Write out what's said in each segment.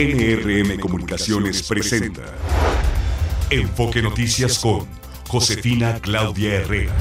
NRM Comunicaciones presenta Enfoque Noticias con Josefina Claudia Herrera.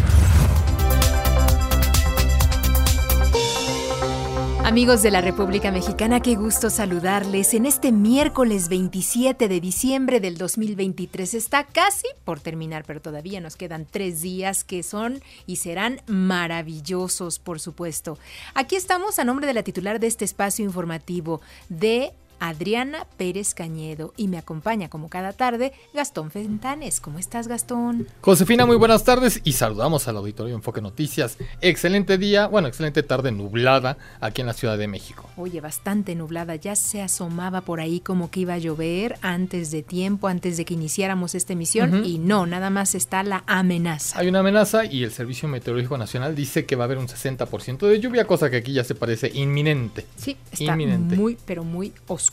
Amigos de la República Mexicana, qué gusto saludarles en este miércoles 27 de diciembre del 2023. Está casi por terminar, pero todavía nos quedan tres días que son y serán maravillosos, por supuesto. Aquí estamos a nombre de la titular de este espacio informativo de Adriana Pérez Cañedo y me acompaña como cada tarde Gastón Fentanes. ¿Cómo estás, Gastón? Josefina, muy buenas tardes y saludamos al auditorio Enfoque Noticias. Excelente día, bueno, excelente tarde nublada aquí en la Ciudad de México. Oye, bastante nublada, ya se asomaba por ahí como que iba a llover antes de tiempo, antes de que iniciáramos esta emisión y no, nada más está la amenaza. Hay una amenaza y el Servicio Meteorológico Nacional dice que va a haber un 60% de lluvia, cosa que aquí ya se parece inminente. Sí, está muy, pero muy oscuro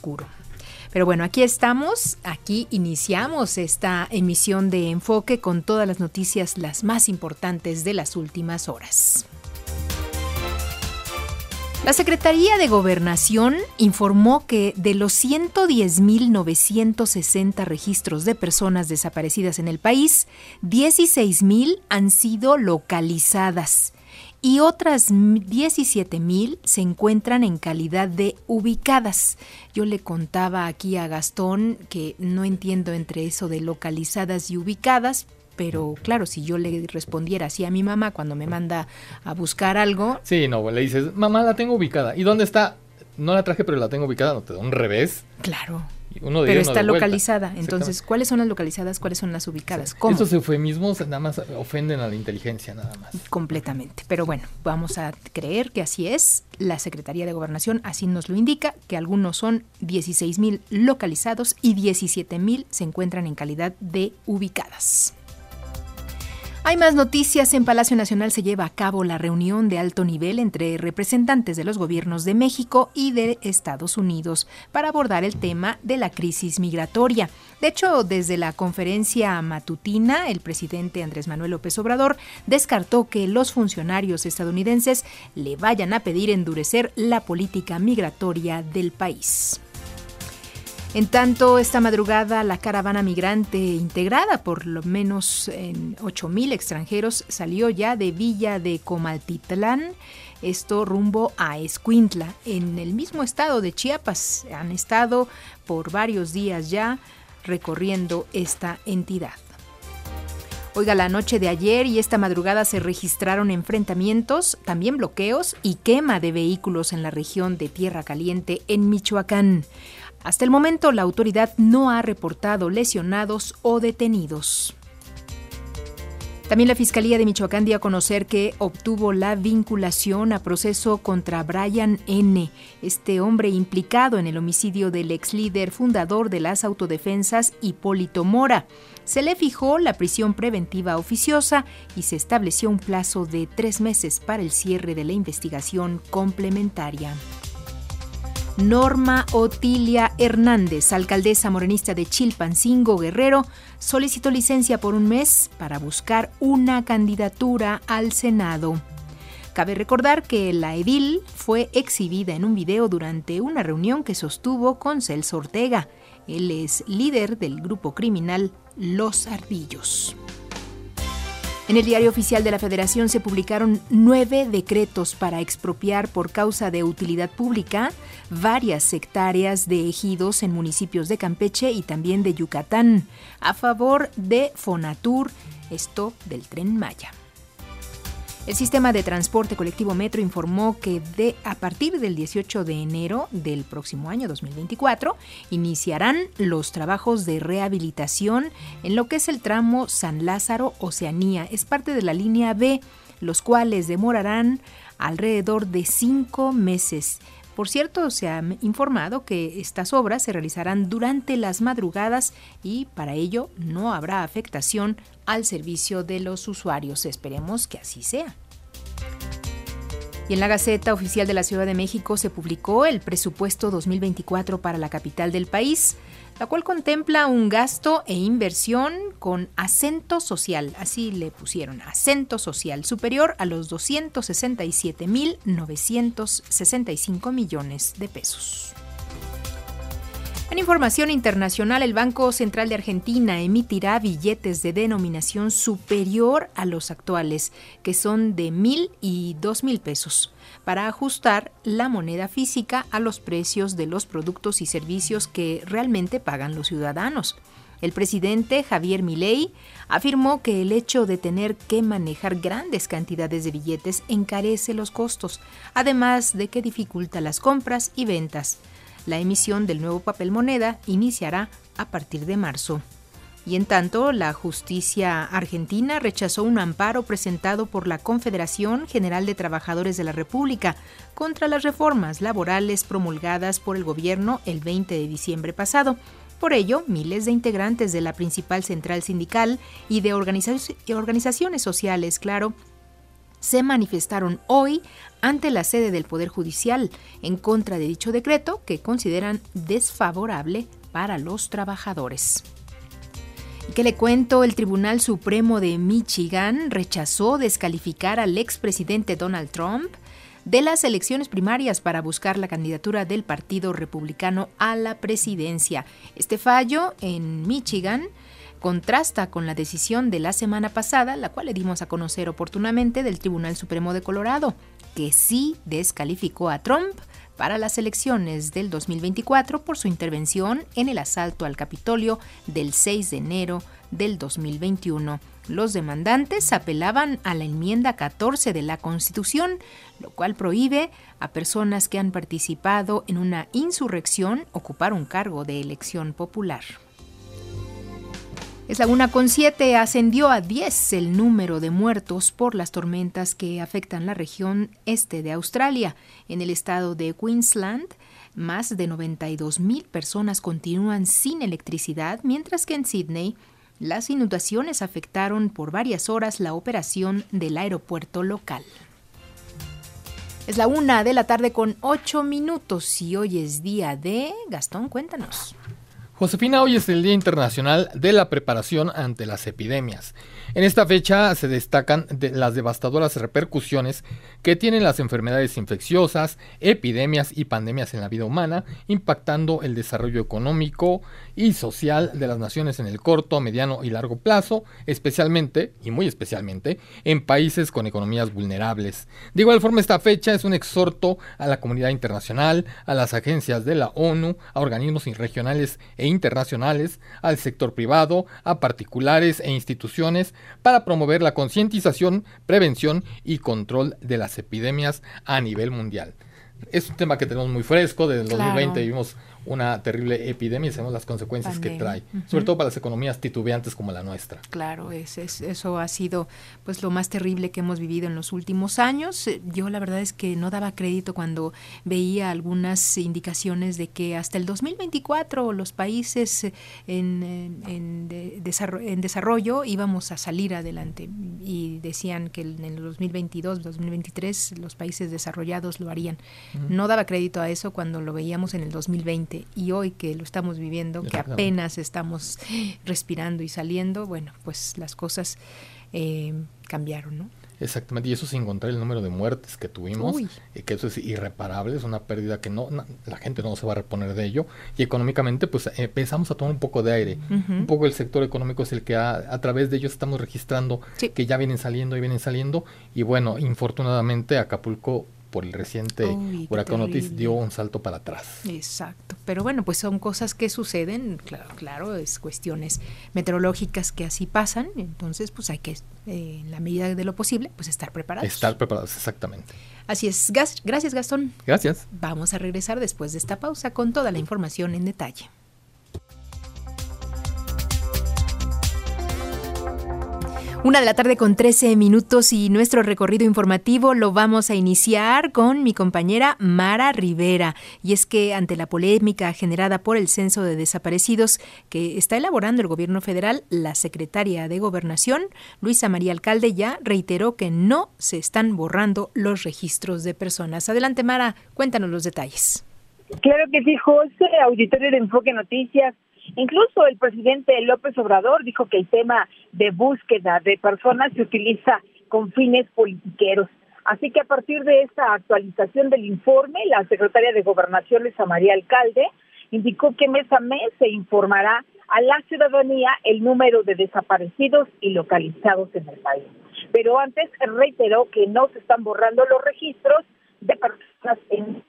Pero bueno, aquí estamos, aquí iniciamos esta emisión de enfoque con todas las noticias las más importantes de las últimas horas. La Secretaría de Gobernación informó que de los 110.960 registros de personas desaparecidas en el país, 16.000 han sido localizadas y otras 17 mil se encuentran en calidad de ubicadas. Yo le contaba aquí a Gastón que no entiendo entre eso de localizadas y ubicadas, pero claro, si yo le respondiera así a mi mamá cuando me manda a buscar algo. Sí, no, le dices, mamá, la tengo ubicada. ¿Y dónde está? No la traje, pero la tengo ubicada, no te da un revés. Claro. Pero está localizada. Entonces, ¿cuáles son las localizadas? ¿Cuáles son las ubicadas? ¿Cómo? Estos eufemismos nada más ofenden a la inteligencia, nada más. Completamente. Pero bueno, vamos a creer que así es. La Secretaría de Gobernación así nos lo indica, que algunos son 16 mil localizados y 17 mil se encuentran en calidad de ubicadas. Hay más noticias. En Palacio Nacional se lleva a cabo la reunión de alto nivel entre representantes de los gobiernos de México y de Estados Unidos para abordar el tema de la crisis migratoria. De hecho, desde la conferencia matutina, el presidente Andrés Manuel López Obrador descartó que los funcionarios estadounidenses le vayan a pedir endurecer la política migratoria del país. En tanto, esta madrugada la caravana migrante integrada por lo menos en 8.000 extranjeros salió ya de Villa de Comaltitlán, esto rumbo a Escuintla, en el mismo estado de Chiapas. Han estado por varios días ya recorriendo esta entidad. Oiga, la noche de ayer y esta madrugada se registraron enfrentamientos, también bloqueos y quema de vehículos en la región de Tierra Caliente en Michoacán. Hasta el momento, la autoridad no ha reportado lesionados o detenidos. También la Fiscalía de Michoacán dio a conocer que obtuvo la vinculación a proceso contra Brian N., este hombre implicado en el homicidio del ex líder fundador de las autodefensas Hipólito Mora. Se le fijó la prisión preventiva oficiosa y se estableció un plazo de tres meses para el cierre de la investigación complementaria. Norma Otilia Hernández, alcaldesa morenista de Chilpancingo Guerrero, solicitó licencia por un mes para buscar una candidatura al Senado. Cabe recordar que la edil fue exhibida en un video durante una reunión que sostuvo con Celso Ortega. Él es líder del grupo criminal Los Ardillos. En el diario oficial de la Federación se publicaron nueve decretos para expropiar por causa de utilidad pública varias hectáreas de ejidos en municipios de Campeche y también de Yucatán, a favor de Fonatur, esto del tren Maya. El sistema de transporte colectivo Metro informó que de, a partir del 18 de enero del próximo año 2024 iniciarán los trabajos de rehabilitación en lo que es el tramo San Lázaro Oceanía. Es parte de la línea B, los cuales demorarán alrededor de cinco meses. Por cierto, se ha informado que estas obras se realizarán durante las madrugadas y para ello no habrá afectación al servicio de los usuarios. Esperemos que así sea. Y en la Gaceta Oficial de la Ciudad de México se publicó el presupuesto 2024 para la capital del país, la cual contempla un gasto e inversión con acento social, así le pusieron, acento social, superior a los 267.965 millones de pesos. En información internacional, el Banco Central de Argentina emitirá billetes de denominación superior a los actuales, que son de mil y dos mil pesos, para ajustar la moneda física a los precios de los productos y servicios que realmente pagan los ciudadanos. El presidente Javier Milei afirmó que el hecho de tener que manejar grandes cantidades de billetes encarece los costos, además de que dificulta las compras y ventas. La emisión del nuevo papel moneda iniciará a partir de marzo. Y en tanto, la justicia argentina rechazó un amparo presentado por la Confederación General de Trabajadores de la República contra las reformas laborales promulgadas por el gobierno el 20 de diciembre pasado. Por ello, miles de integrantes de la principal central sindical y de organizaciones sociales, claro, se manifestaron hoy ante la sede del Poder Judicial en contra de dicho decreto que consideran desfavorable para los trabajadores. ¿Y qué le cuento? El Tribunal Supremo de Michigan rechazó descalificar al expresidente Donald Trump de las elecciones primarias para buscar la candidatura del Partido Republicano a la presidencia. Este fallo en Michigan contrasta con la decisión de la semana pasada, la cual le dimos a conocer oportunamente del Tribunal Supremo de Colorado, que sí descalificó a Trump para las elecciones del 2024 por su intervención en el asalto al Capitolio del 6 de enero del 2021. Los demandantes apelaban a la enmienda 14 de la Constitución, lo cual prohíbe a personas que han participado en una insurrección ocupar un cargo de elección popular. Es la una con siete, ascendió a 10 el número de muertos por las tormentas que afectan la región este de Australia. En el estado de Queensland, más de 92 mil personas continúan sin electricidad, mientras que en Sydney las inundaciones afectaron por varias horas la operación del aeropuerto local. Es la una de la tarde con ocho minutos y hoy es día de... Gastón, cuéntanos. Josefina, hoy es el Día Internacional de la Preparación ante las Epidemias. En esta fecha se destacan las devastadoras repercusiones que tienen las enfermedades infecciosas, epidemias y pandemias en la vida humana, impactando el desarrollo económico y social de las naciones en el corto, mediano y largo plazo, especialmente, y muy especialmente, en países con economías vulnerables. De igual forma, esta fecha es un exhorto a la comunidad internacional, a las agencias de la ONU, a organismos regionales e internacionales, al sector privado, a particulares e instituciones, para promover la concientización, prevención y control de las epidemias a nivel mundial. Es un tema que tenemos muy fresco, desde el 2020 vivimos una terrible epidemia y sabemos las consecuencias que trae, sobre todo para las economías titubeantes como la nuestra. Claro, es, eso ha sido pues lo más terrible que hemos vivido en los últimos años. Eh, yo la verdad es que no daba crédito cuando veía algunas indicaciones de que hasta el 2024 los países en, en, en desarrollo íbamos a salir adelante y decían que en el 2022, 2023 los países desarrollados lo harían. No daba crédito a eso cuando lo veíamos en el 2020 y hoy que lo estamos viviendo, que apenas estamos respirando y saliendo, bueno, pues las cosas eh, cambiaron, ¿no? Exactamente, y eso sin contar el número de muertes que tuvimos, eh, que eso es irreparable, es una pérdida que no, la gente no se va a reponer de ello, y económicamente pues empezamos a tomar un poco de aire, un poco el sector económico es el que a través de ellos estamos registrando que ya vienen saliendo y vienen saliendo, y bueno, infortunadamente Acapulco por el reciente huracán Otis dio un salto para atrás. Exacto, pero bueno, pues son cosas que suceden, claro, claro, es cuestiones meteorológicas que así pasan, entonces pues hay que, eh, en la medida de lo posible, pues estar preparados. Estar preparados, exactamente. Así es, gracias Gastón. Gracias. Vamos a regresar después de esta pausa con toda la información en detalle. Una de la tarde con 13 minutos y nuestro recorrido informativo lo vamos a iniciar con mi compañera Mara Rivera. Y es que ante la polémica generada por el censo de desaparecidos que está elaborando el gobierno federal, la secretaria de Gobernación, Luisa María Alcalde, ya reiteró que no se están borrando los registros de personas. Adelante Mara, cuéntanos los detalles. Claro que sí, José, auditorio de Enfoque Noticias. Incluso el presidente López Obrador dijo que el tema de búsqueda de personas se utiliza con fines politiqueros. Así que a partir de esta actualización del informe, la secretaria de Gobernación, Luisa María Alcalde, indicó que mes a mes se informará a la ciudadanía el número de desaparecidos y localizados en el país. Pero antes reiteró que no se están borrando los registros de personas en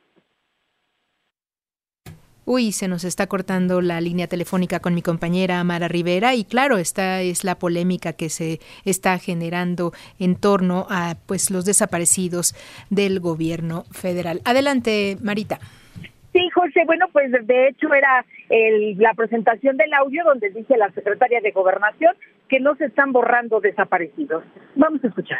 Uy, se nos está cortando la línea telefónica con mi compañera Amara Rivera y claro, esta es la polémica que se está generando en torno a pues los desaparecidos del gobierno federal. Adelante, Marita. Sí, José, bueno, pues de hecho era la presentación del audio donde dice la secretaria de Gobernación que no se están borrando desaparecidos. Vamos a escuchar.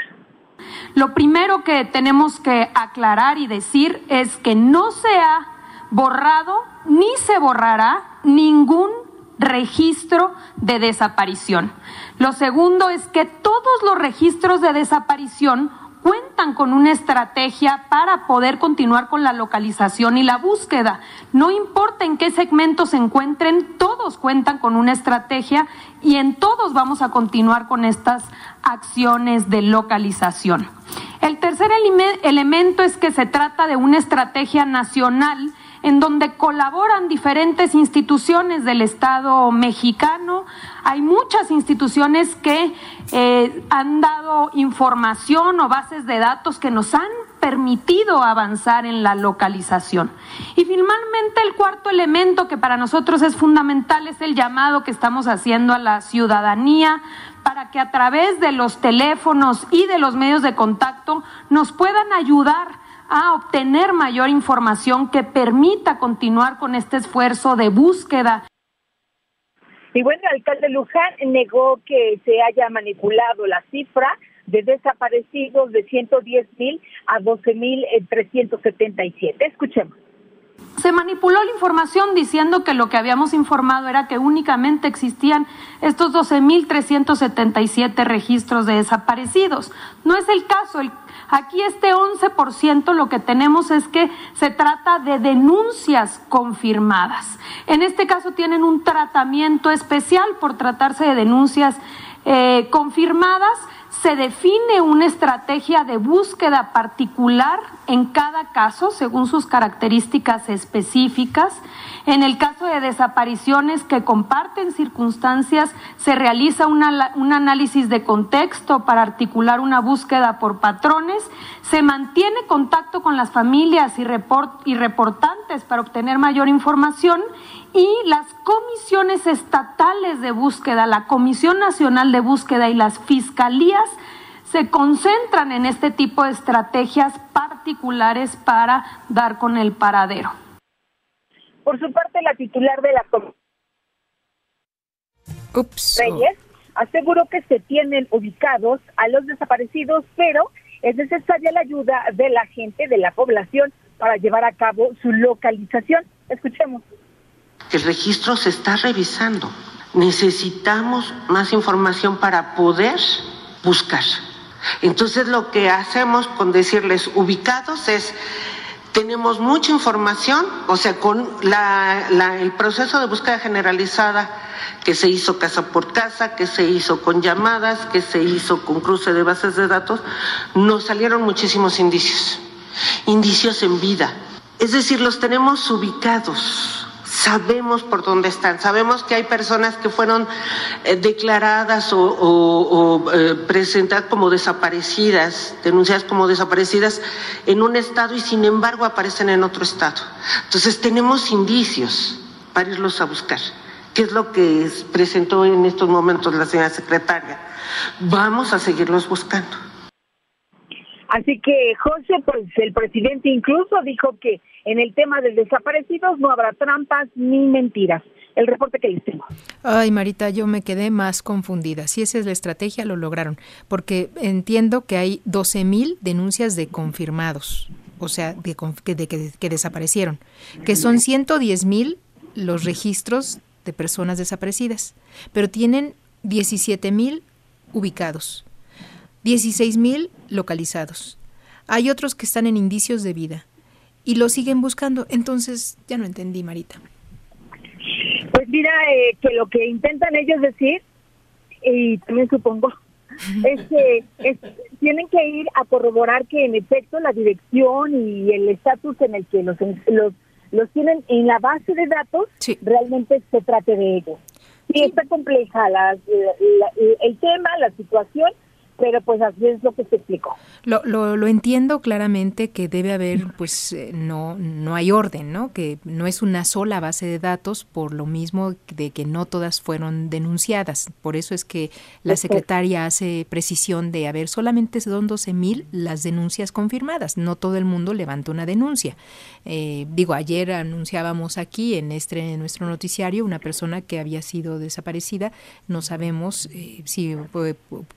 Lo primero que tenemos que aclarar y decir es que no se ha borrado ni se borrará ningún registro de desaparición. Lo segundo es que todos los registros de desaparición cuentan con una estrategia para poder continuar con la localización y la búsqueda. No importa en qué segmento se encuentren, todos cuentan con una estrategia y en todos vamos a continuar con estas acciones de localización. El tercer elemento es que se trata de una estrategia nacional en donde colaboran diferentes instituciones del Estado mexicano. Hay muchas instituciones que eh, han dado información o bases de datos que nos han permitido avanzar en la localización. Y finalmente el cuarto elemento que para nosotros es fundamental es el llamado que estamos haciendo a la ciudadanía para que a través de los teléfonos y de los medios de contacto nos puedan ayudar a obtener mayor información que permita continuar con este esfuerzo de búsqueda. Y bueno, el alcalde Luján negó que se haya manipulado la cifra de desaparecidos de 110 mil a 12 mil 377. Escuchemos. Se manipuló la información diciendo que lo que habíamos informado era que únicamente existían estos 12.377 registros de desaparecidos. No es el caso. El Aquí este 11% lo que tenemos es que se trata de denuncias confirmadas. En este caso tienen un tratamiento especial por tratarse de denuncias eh, confirmadas se define una estrategia de búsqueda particular en cada caso según sus características específicas. En el caso de desapariciones que comparten circunstancias, se realiza un análisis de contexto para articular una búsqueda por patrones, se mantiene contacto con las familias y, reportantes para obtener mayor información y las comisiones estatales de búsqueda, la Comisión Nacional de Búsqueda y las fiscalías se concentran en este tipo de estrategias particulares para dar con el paradero. Por su parte, la titular de la Comisión Reyes aseguró que se tienen ubicados a los desaparecidos, pero es necesaria la ayuda de la gente, de la población, para llevar a cabo su localización. Escuchemos. El registro se está revisando. Necesitamos más información para poder buscar. Entonces lo que hacemos con decirles ubicados es, tenemos mucha información, o sea, con el proceso de búsqueda generalizada que se hizo casa por casa, que se hizo con llamadas, que se hizo con cruce de bases de datos, nos salieron muchísimos indicios, indicios en vida. Es decir, los tenemos ubicados sabemos por dónde están, sabemos que hay personas que fueron eh, declaradas o, eh, presentadas como desaparecidas, denunciadas como desaparecidas en un estado y sin embargo aparecen en otro estado. Entonces tenemos indicios para irlos a buscar, que es lo que presentó en estos momentos la señora secretaria. Vamos a seguirlos buscando. Así que José, pues el presidente incluso dijo que en el tema de desaparecidos no habrá trampas ni mentiras. El reporte que les tengo. Ay, Marita, yo me quedé más confundida. Si esa es la estrategia, lo lograron. Porque entiendo que hay 12 mil denuncias de confirmados, o sea, de, que, desaparecieron, que son 110 mil los registros de personas desaparecidas, pero tienen 17 mil ubicados. 16 mil localizados. Hay otros que están en indicios de vida y lo siguen buscando. Entonces, ya no entendí, Marita. Pues mira, eh, que lo que intentan ellos decir, y también supongo, es que tienen que ir a corroborar que en efecto la dirección y el estatus en el que los, los los tienen en la base de datos, realmente se trate de ellos. Sí, está compleja el tema, la situación, pero pues así es lo que se explicó. Lo, lo, entiendo claramente que debe haber, pues eh, no, no hay orden, ¿no? Que no es una sola base de datos por lo mismo de que no todas fueron denunciadas. Por eso es que la secretaria hace precisión de haber solamente son 12 mil las denuncias confirmadas. No todo el mundo levanta una denuncia. Eh, digo, ayer anunciábamos aquí en, este, en nuestro noticiario una persona que había sido desaparecida. No sabemos eh, si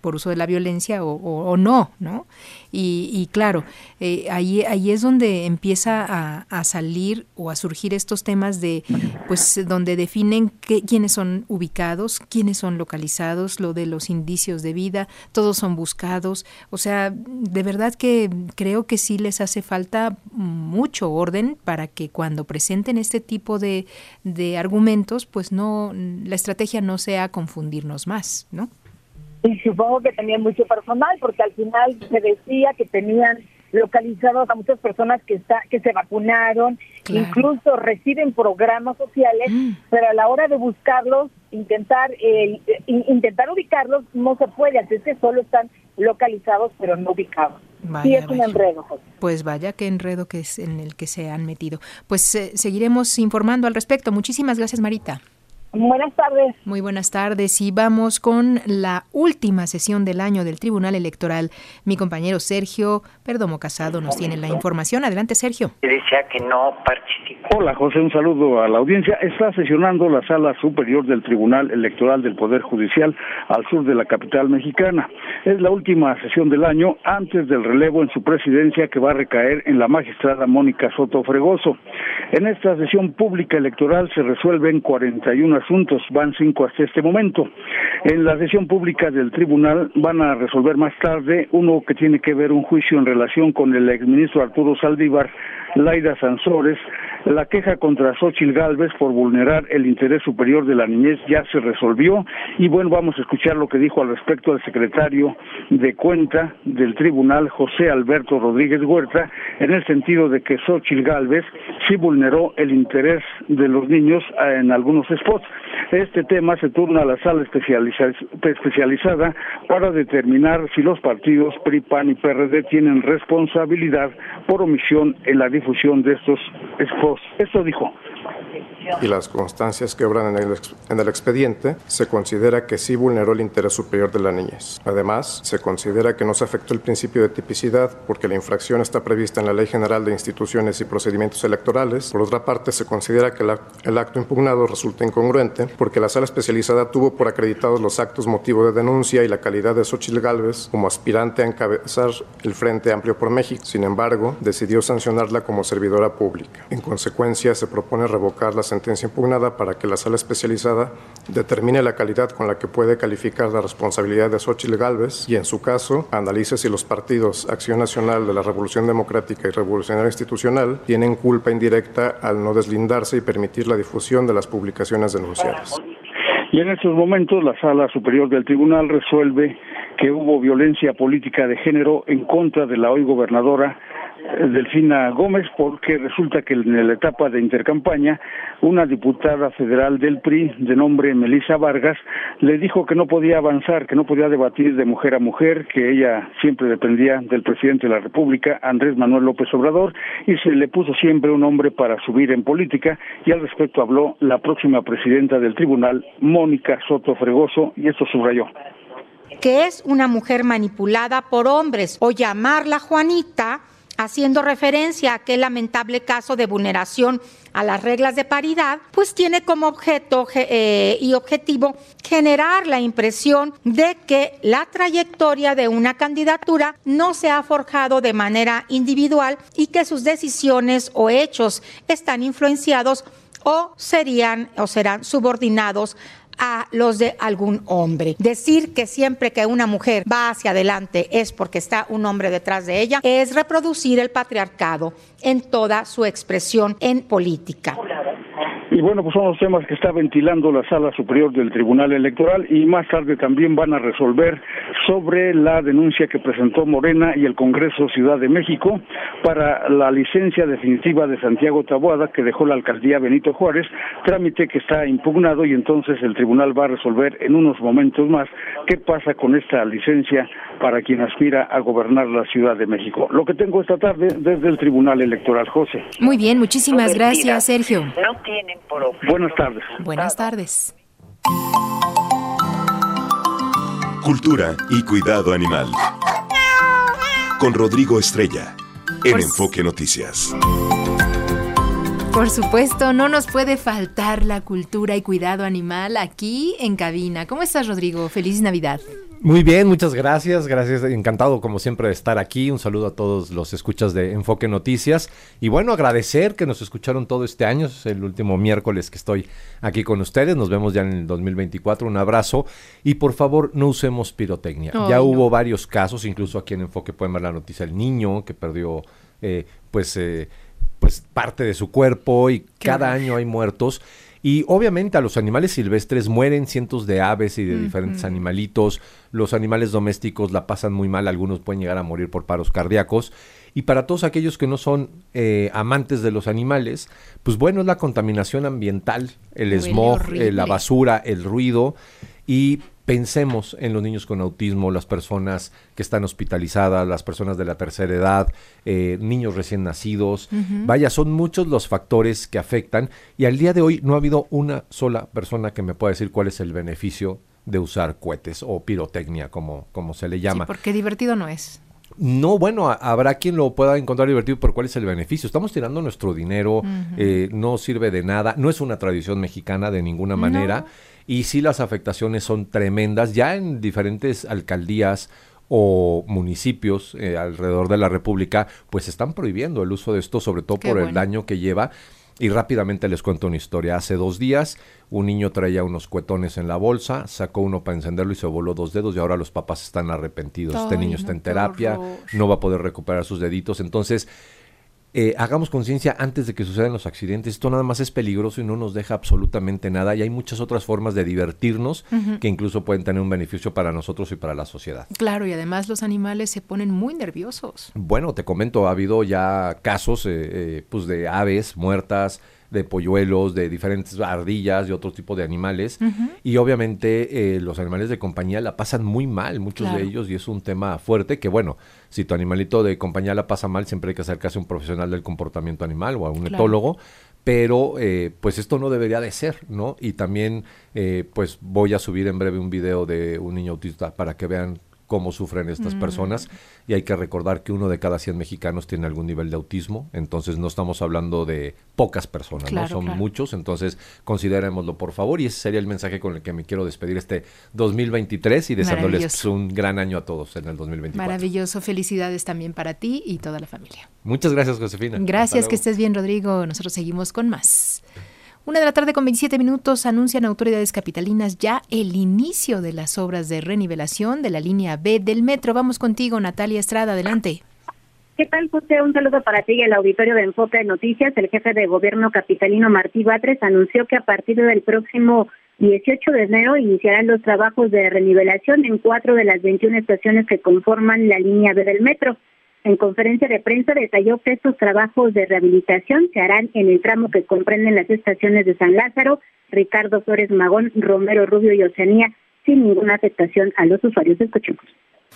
por uso de la violencia o, no, ¿no? Y, claro, eh, ahí, ahí es donde empieza a, salir o a surgir estos temas de, pues, donde definen quiénes son ubicados, quiénes son localizados, lo de los indicios de vida, todos son buscados. O sea, de verdad que creo que sí les hace falta mucho orden para que cuando presenten este tipo de, de argumentos, pues no, la estrategia no sea confundirnos más, ¿no? Y supongo que tenían mucho personal porque al final se decía que tenían localizados a muchas personas que está que se vacunaron, incluso reciben programas sociales, mm. pero a la hora de buscarlos, intentar el, intentar ubicarlos no se puede, así es que solo están localizados pero no ubicados. sí es un enredo. Pues vaya qué enredo que es en el que se han metido. Pues eh, seguiremos informando al respecto. Muchísimas gracias, Marita. Buenas tardes. Muy buenas tardes y vamos con la última sesión del año del Tribunal Electoral. Mi compañero Sergio Perdomo Casado nos tiene la información. Adelante, Sergio. Decía que no participó. Hola, José, un saludo a la audiencia. Está sesionando la Sala Superior del Tribunal Electoral del Poder Judicial al sur de la capital mexicana. Es la última sesión del año antes del relevo en su presidencia que va a recaer en la magistrada Mónica Soto Fregoso. En esta sesión pública electoral se resuelven 41 asuntos, van cinco hasta este momento. En la sesión pública del tribunal van a resolver más tarde uno que tiene que ver un juicio en relación con el exministro Arturo Saldívar, Laida Sansores, la queja contra Xochil Gálvez por vulnerar el interés superior de la niñez ya se resolvió y bueno, vamos a escuchar lo que dijo al respecto el secretario de cuenta del tribunal, José Alberto Rodríguez Huerta, en el sentido de que Xochil Gálvez sí vulneró el interés de los niños en algunos spots. Este tema se turna a la sala especializada para determinar si los partidos PRI, PAN y PRD tienen responsabilidad por omisión en la difusión de estos spots. Esto dijo y las constancias que obran en el, en el expediente, se considera que sí vulneró el interés superior de la niñez. Además, se considera que no se afectó el principio de tipicidad porque la infracción está prevista en la Ley General de Instituciones y Procedimientos Electorales. Por otra parte, se considera que el acto impugnado resulta incongruente porque la sala especializada tuvo por acreditados los actos motivo de denuncia y la calidad de Xochitl Gálvez como aspirante a encabezar el Frente Amplio por México. Sin embargo, decidió sancionarla como servidora pública. En consecuencia, se propone revocar la sentencia impugnada para que la sala especializada determine la calidad con la que puede calificar la responsabilidad de Xochitl Gálvez y, en su caso, analice si los partidos Acción Nacional de la Revolución Democrática y Revolucionaria Institucional tienen culpa indirecta al no deslindarse y permitir la difusión de las publicaciones denunciadas. Y en estos momentos la Sala Superior del Tribunal resuelve que hubo violencia política de género en contra de la hoy gobernadora Delfina Gómez, porque resulta que en la etapa de intercampaña, una diputada federal del PRI de nombre Melissa Vargas le dijo que no podía avanzar, que no podía debatir de mujer a mujer, que ella siempre dependía del presidente de la República, Andrés Manuel López Obrador, y se le puso siempre un hombre para subir en política, y al respecto habló la próxima presidenta del tribunal, Mónica Soto Fregoso, y esto subrayó. Que es una mujer manipulada por hombres o llamarla Juanita haciendo referencia a aquel lamentable caso de vulneración a las reglas de paridad, pues tiene como objeto eh, y objetivo generar la impresión de que la trayectoria de una candidatura no se ha forjado de manera individual y que sus decisiones o hechos están influenciados o serían o serán subordinados a los de algún hombre. Decir que siempre que una mujer va hacia adelante es porque está un hombre detrás de ella es reproducir el patriarcado en toda su expresión en política. Y bueno, pues son los temas que está ventilando la Sala Superior del Tribunal Electoral y más tarde también van a resolver sobre la denuncia que presentó Morena y el Congreso Ciudad de México para la licencia definitiva de Santiago Taboada que dejó la alcaldía Benito Juárez, trámite que está impugnado y entonces el tribunal va a resolver en unos momentos más qué pasa con esta licencia para quien aspira a gobernar la Ciudad de México. Lo que tengo esta tarde desde el Tribunal Electoral, José. Muy bien, muchísimas gracias, Sergio. No tienen por Buenas tardes. Buenas tardes. Cultura y cuidado animal. Con Rodrigo Estrella, en Pues- Enfoque Noticias. Por supuesto, no nos puede faltar la cultura y cuidado animal aquí en cabina. ¿Cómo estás, Rodrigo? Feliz Navidad. Muy bien, muchas gracias, gracias, encantado como siempre de estar aquí, un saludo a todos los escuchas de Enfoque Noticias y bueno, agradecer que nos escucharon todo este año, es el último miércoles que estoy aquí con ustedes, nos vemos ya en el 2024, un abrazo y por favor no usemos pirotecnia, ya no. hubo varios casos, incluso aquí en Enfoque pueden ver la noticia del niño que perdió eh, pues, eh, pues parte de su cuerpo y cada año hay muertos. Y obviamente a los animales silvestres mueren cientos de aves y de diferentes animalitos. Los animales domésticos la pasan muy mal, algunos pueden llegar a morir por paros cardíacos. Y para todos aquellos que no son eh, amantes de los animales, pues bueno, es la contaminación ambiental, el Huele smog, eh, la basura, el ruido. Y pensemos en los niños con autismo, las personas que están hospitalizadas, las personas de la tercera edad, eh, niños recién nacidos. Vaya, son muchos los factores que afectan y al día de hoy no ha habido una sola persona que me pueda decir cuál es el beneficio de usar cohetes o pirotecnia, como, como se le Sí, llama. porque divertido no es. No, bueno, a- habrá quien lo pueda encontrar divertido, pero ¿cuál es el beneficio? Estamos tirando nuestro dinero, eh, no sirve de nada, no es una tradición mexicana de ninguna manera, y sí las afectaciones son tremendas, ya en diferentes alcaldías o municipios eh, alrededor de la República, pues están prohibiendo el uso de esto, sobre todo Qué por el daño que lleva. Y rápidamente les cuento una historia. Hace dos días un niño traía unos cuetones en la bolsa, sacó uno para encenderlo y se voló dos dedos y ahora los papás están arrepentidos. este niño no, está en terapia, horror. no va a poder recuperar sus deditos. Entonces, eh, hagamos conciencia antes de que sucedan los accidentes. Esto nada más es peligroso y no nos deja absolutamente nada. Y hay muchas otras formas de divertirnos que incluso pueden tener un beneficio para nosotros y para la sociedad. Claro, y además los animales se ponen muy nerviosos. Bueno, te comento, ha habido ya casos eh, eh, pues de aves muertas, de polluelos, de diferentes ardillas y otro tipo de animales. Y obviamente eh, los animales de compañía la pasan muy mal, muchos Claro. de ellos, y es un tema fuerte que, bueno, si tu animalito de compañía la pasa mal, siempre hay que acercarse a un profesional del comportamiento animal o a un Claro. etólogo. Pero eh, pues esto no debería de ser, ¿no? Y también eh, pues voy a subir en breve un video de un niño autista para que vean cómo sufren estas Mm. personas y hay que recordar que uno de cada 100 mexicanos tiene algún nivel de autismo, entonces no estamos hablando de pocas personas, Claro, ¿no? Son claro. muchos, entonces considerémoslo por favor y ese sería el mensaje con el que me quiero despedir este 2023 y deseándoles un gran año a todos en el 2024. Maravilloso, felicidades también para ti y toda la familia. Muchas gracias, Josefina. Gracias, que estés bien, Rodrigo. Nosotros seguimos con más. Una de la tarde con 27 minutos anuncian autoridades capitalinas ya el inicio de las obras de renivelación de la línea B del metro. Vamos contigo, Natalia Estrada, adelante. ¿Qué tal, José? Un saludo para ti y el auditorio de Enfoque de Noticias. El jefe de gobierno capitalino Martí Batres anunció que a partir del próximo 18 de enero iniciarán los trabajos de renivelación en cuatro de las 21 estaciones que conforman la línea B del metro. En conferencia de prensa detalló que estos trabajos de rehabilitación se harán en el tramo que comprenden las estaciones de San Lázaro, Ricardo Flores Magón, Romero Rubio y Oceanía, sin ninguna afectación a los usuarios. Escuchemos.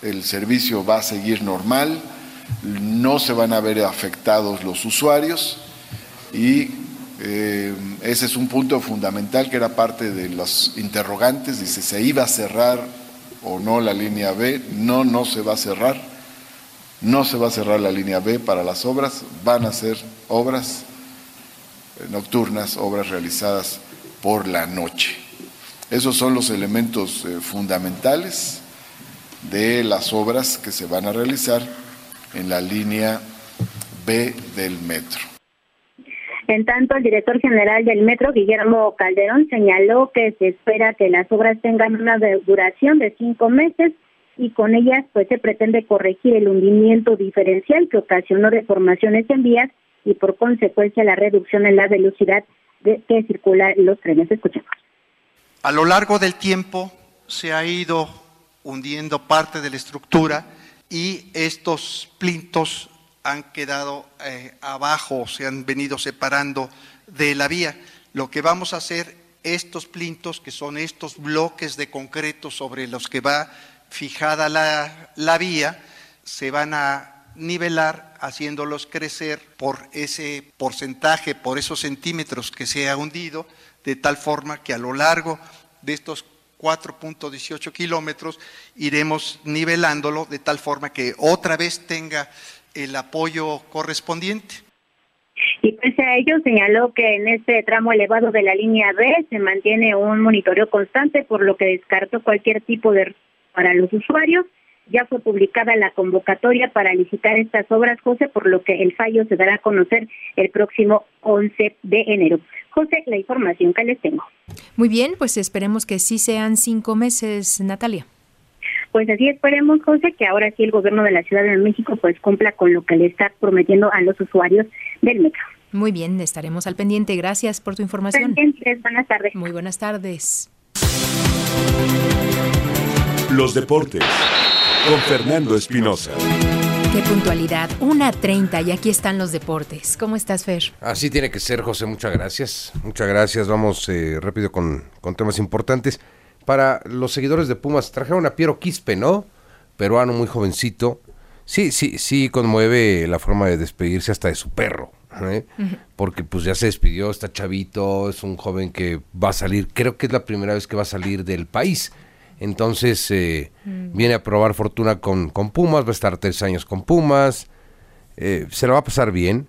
El servicio va a seguir normal, no se van a ver afectados los usuarios y eh, ese es un punto fundamental que era parte de los interrogantes, dice, ¿se iba a cerrar o no la línea B? No, no se va a cerrar, no se va a cerrar la línea B para las obras, van a ser obras eh, nocturnas, obras realizadas por la noche. Esos son los elementos eh, fundamentales de las obras que se van a realizar en la línea B del metro. En tanto, el director general del metro, Guillermo Calderón, señaló que se espera que las obras tengan una duración de cinco meses y con ellas pues se pretende corregir el hundimiento diferencial que ocasionó deformaciones en vías y por consecuencia la reducción en la velocidad de que circulan los trenes. Escuchemos. A lo largo del tiempo se ha ido hundiendo parte de la estructura y estos plintos han quedado eh, abajo, se han venido separando de la vía. Lo que vamos a hacer, estos plintos, que son estos bloques de concreto sobre los que va fijada la, la vía, se van a nivelar haciéndolos crecer por ese porcentaje, por esos centímetros que se ha hundido, de tal forma que a lo largo de estos 4.18 kilómetros iremos nivelándolo de tal forma que otra vez tenga el apoyo correspondiente. Y pese a ello, señaló que en este tramo elevado de la línea B se mantiene un monitoreo constante, por lo que descartó cualquier tipo de para los usuarios. Ya fue publicada la convocatoria para licitar estas obras, José, por lo que el fallo se dará a conocer el próximo 11 de enero. José, la información que les tengo. Muy bien, pues esperemos que sí sean cinco meses, Natalia. Pues así esperemos, José, que ahora sí el gobierno de la Ciudad de México pues cumpla con lo que le está prometiendo a los usuarios del metro. Muy bien, estaremos al pendiente. Gracias por tu información. Buenas tardes. Muy buenas tardes. Los deportes con Fernando Espinosa. Qué puntualidad, una treinta y aquí están los deportes. ¿Cómo estás, Fer? Así tiene que ser, José, muchas gracias. Muchas gracias, vamos eh, rápido con, con temas importantes para los seguidores de Pumas, trajeron a Piero Quispe, ¿no? Peruano, muy jovencito. Sí, sí, sí, conmueve la forma de despedirse hasta de su perro, ¿eh? porque pues ya se despidió, está chavito, es un joven que va a salir, creo que es la primera vez que va a salir del país. Entonces eh, mm. viene a probar fortuna con, con, Pumas, va a estar tres años con Pumas, eh, se lo va a pasar bien,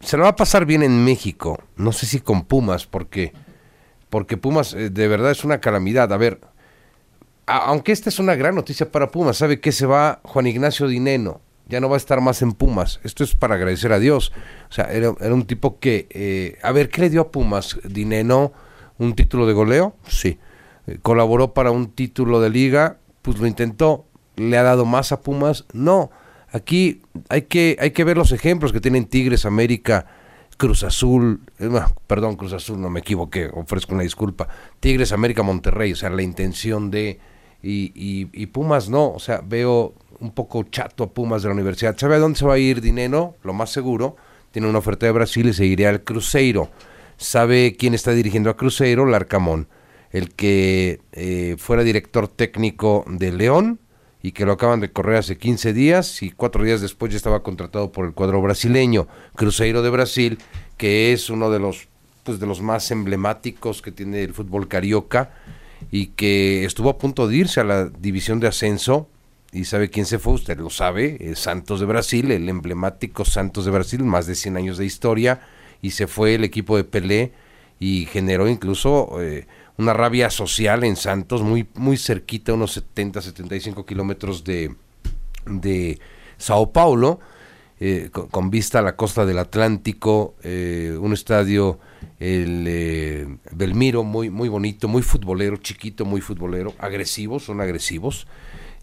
se lo va a pasar bien en México, no sé si con Pumas, porque porque Pumas eh, de verdad es una calamidad. A ver, aunque esta es una gran noticia para Pumas, sabe que se va Juan Ignacio Dineno, ya no va a estar más en Pumas. Esto es para agradecer a Dios. O sea, era, un tipo que, eh, a ver, ¿qué le dio a Pumas? Dineno, un título de goleo, sí. Colaboró para un título de liga, pues lo intentó. ¿Le ha dado más a Pumas? No. Aquí hay que, hay que ver los ejemplos que tienen Tigres, América, Cruz Azul, eh, perdón, Cruz Azul, no me equivoqué, ofrezco una disculpa. Tigres, América, Monterrey, o sea, la intención de. Y, y, Pumas no, o sea, veo un poco chato a Pumas de la universidad. ¿Sabe a dónde se va a ir Dinero? Lo más seguro. Tiene una oferta de Brasil y seguiría al Cruzeiro. ¿Sabe quién está dirigiendo a Cruzeiro? Larcamón, el que eh, fuera director técnico de León y que lo acaban de correr hace 15 días y cuatro días después ya estaba contratado por el cuadro brasileño, Cruzeiro de Brasil, que es uno de los pues de los más emblemáticos que tiene el fútbol carioca y que estuvo a punto de irse a la división de ascenso y sabe quién se fue, usted lo sabe, Santos de Brasil, el emblemático Santos de Brasil, más de 100 años de historia y se fue el equipo de Pelé y generó incluso eh, una rabia social en Santos, muy, muy cerquita, unos 70, 75 kilómetros de, de Sao Paulo, eh, con, vista a la costa del Atlántico, eh, un estadio, eh, Belmiro, muy, muy bonito, muy futbolero, chiquito, muy futbolero, agresivos, son agresivos,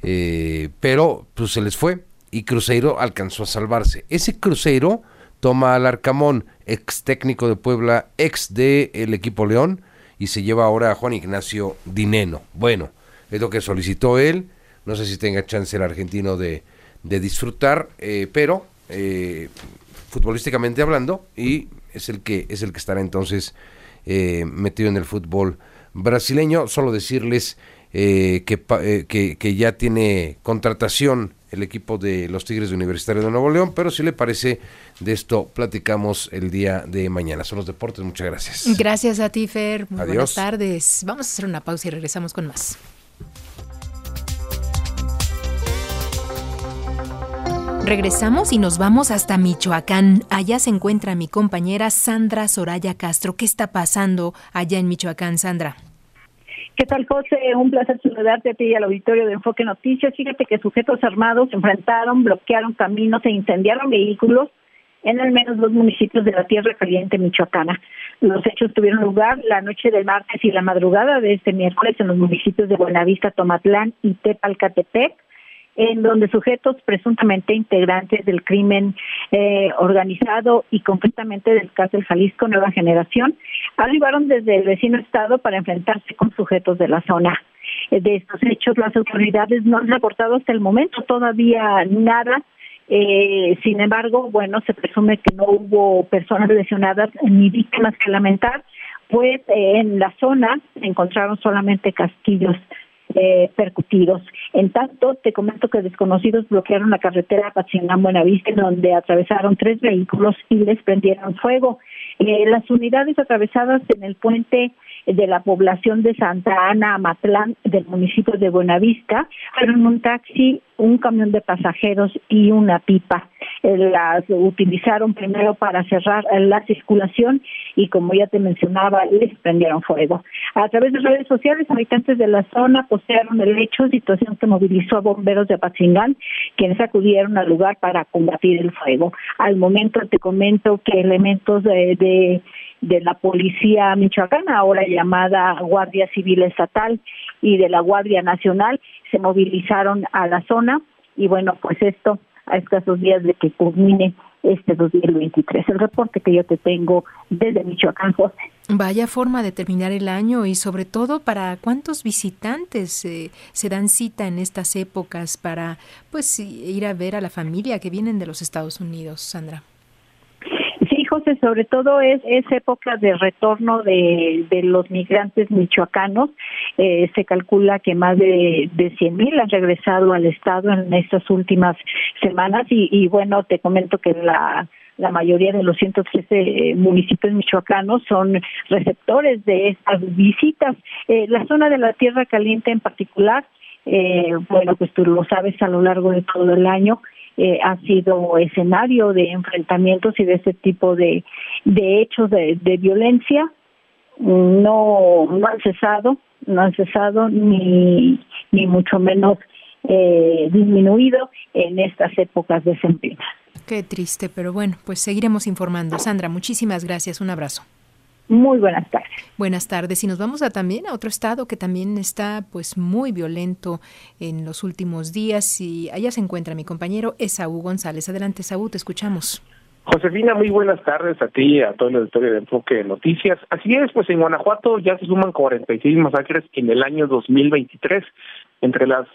pero pues se les fue y Cruzeiro alcanzó a salvarse. Ese Cruzeiro toma al Arcamón, ex técnico de Puebla, ex de el equipo León, y se lleva ahora a Juan Ignacio Dineno. Bueno, es lo que solicitó él, no sé si tenga chance el argentino de, de disfrutar, eh, pero eh, futbolísticamente hablando, y es el que, es el que estará entonces eh, metido en el fútbol brasileño. Solo decirles que, que, que ya tiene contratación el equipo de los Tigres de Universitario de Nuevo León, pero si le parece, de esto platicamos el día de mañana. Son los deportes, muchas gracias. Gracias a ti, Fer. Muy buenas tardes. Vamos a hacer una pausa y regresamos con más. Regresamos y nos vamos hasta Michoacán. Allá se encuentra mi compañera Sandra Soraya Castro. ¿Qué está pasando allá en Michoacán, Sandra? ¿Qué tal, José? Un placer saludarte a ti y al auditorio de Enfoque Noticias. Fíjate que sujetos armados enfrentaron, bloquearon caminos e incendiaron vehículos en al menos dos municipios de la Tierra Caliente Michoacana. Los hechos tuvieron lugar la noche del martes y la madrugada de este miércoles en los municipios de Buenavista, Tomatlán y Tepalcatepec en donde sujetos presuntamente integrantes del crimen eh, organizado y concretamente del del Jalisco Nueva Generación arribaron desde el vecino estado para enfrentarse con sujetos de la zona. De estos hechos, las autoridades no han reportado hasta el momento todavía nada. Eh, sin embargo, bueno, se presume que no hubo personas lesionadas ni víctimas que lamentar, pues eh, en la zona encontraron solamente castillos eh, percutidos. En tanto, te comento que desconocidos bloquearon la carretera Patzingán Buenavista, donde atravesaron tres vehículos y les prendieron fuego. Eh, las unidades atravesadas en el puente de la población de Santa Ana, Amatlán, del municipio de Buenavista, fueron un taxi, un camión de pasajeros y una pipa. Eh, las utilizaron primero para cerrar la circulación y como ya te mencionaba, les prendieron fuego. A través de redes sociales, habitantes de la zona postearon el hecho, situación que movilizó a bomberos de Apatzingán, quienes acudieron al lugar para combatir el fuego. Al momento te comento que elementos de, de de la Policía Michoacana, ahora llamada Guardia Civil Estatal, y de la Guardia Nacional, se movilizaron a la zona y bueno, pues esto a escasos días de que culmine este 2023. El reporte que yo te tengo desde Michoacán, José. Vaya forma de terminar el año y sobre todo para cuántos visitantes eh, se dan cita en estas épocas para pues ir a ver a la familia que vienen de los Estados Unidos, Sandra. Sobre todo es, es época de retorno de, de los migrantes michoacanos. Eh, se calcula que más de, de 100 mil han regresado al Estado en estas últimas semanas y, y bueno, te comento que la la mayoría de los 113 eh, municipios michoacanos son receptores de estas visitas. Eh, la zona de la Tierra Caliente en particular, eh, bueno, pues tú lo sabes a lo largo de todo el año, eh, ha sido escenario de enfrentamientos y de este tipo de, de hechos de, violencia. No, no han cesado, no han cesado ni, ni mucho menos eh, disminuido en estas épocas de sembrina. Qué triste, pero bueno, pues seguiremos informando. Sandra, muchísimas gracias. Un abrazo. Muy buenas tardes. Buenas tardes. Y nos vamos a también a otro estado que también está pues muy violento en los últimos días y allá se encuentra mi compañero Esaú González. Adelante, Esaú, te escuchamos. Josefina, muy buenas tardes a ti y a todo el auditorio de Enfoque de Noticias. Así es, pues en Guanajuato ya se suman 46 masacres en el año 2023. Entre las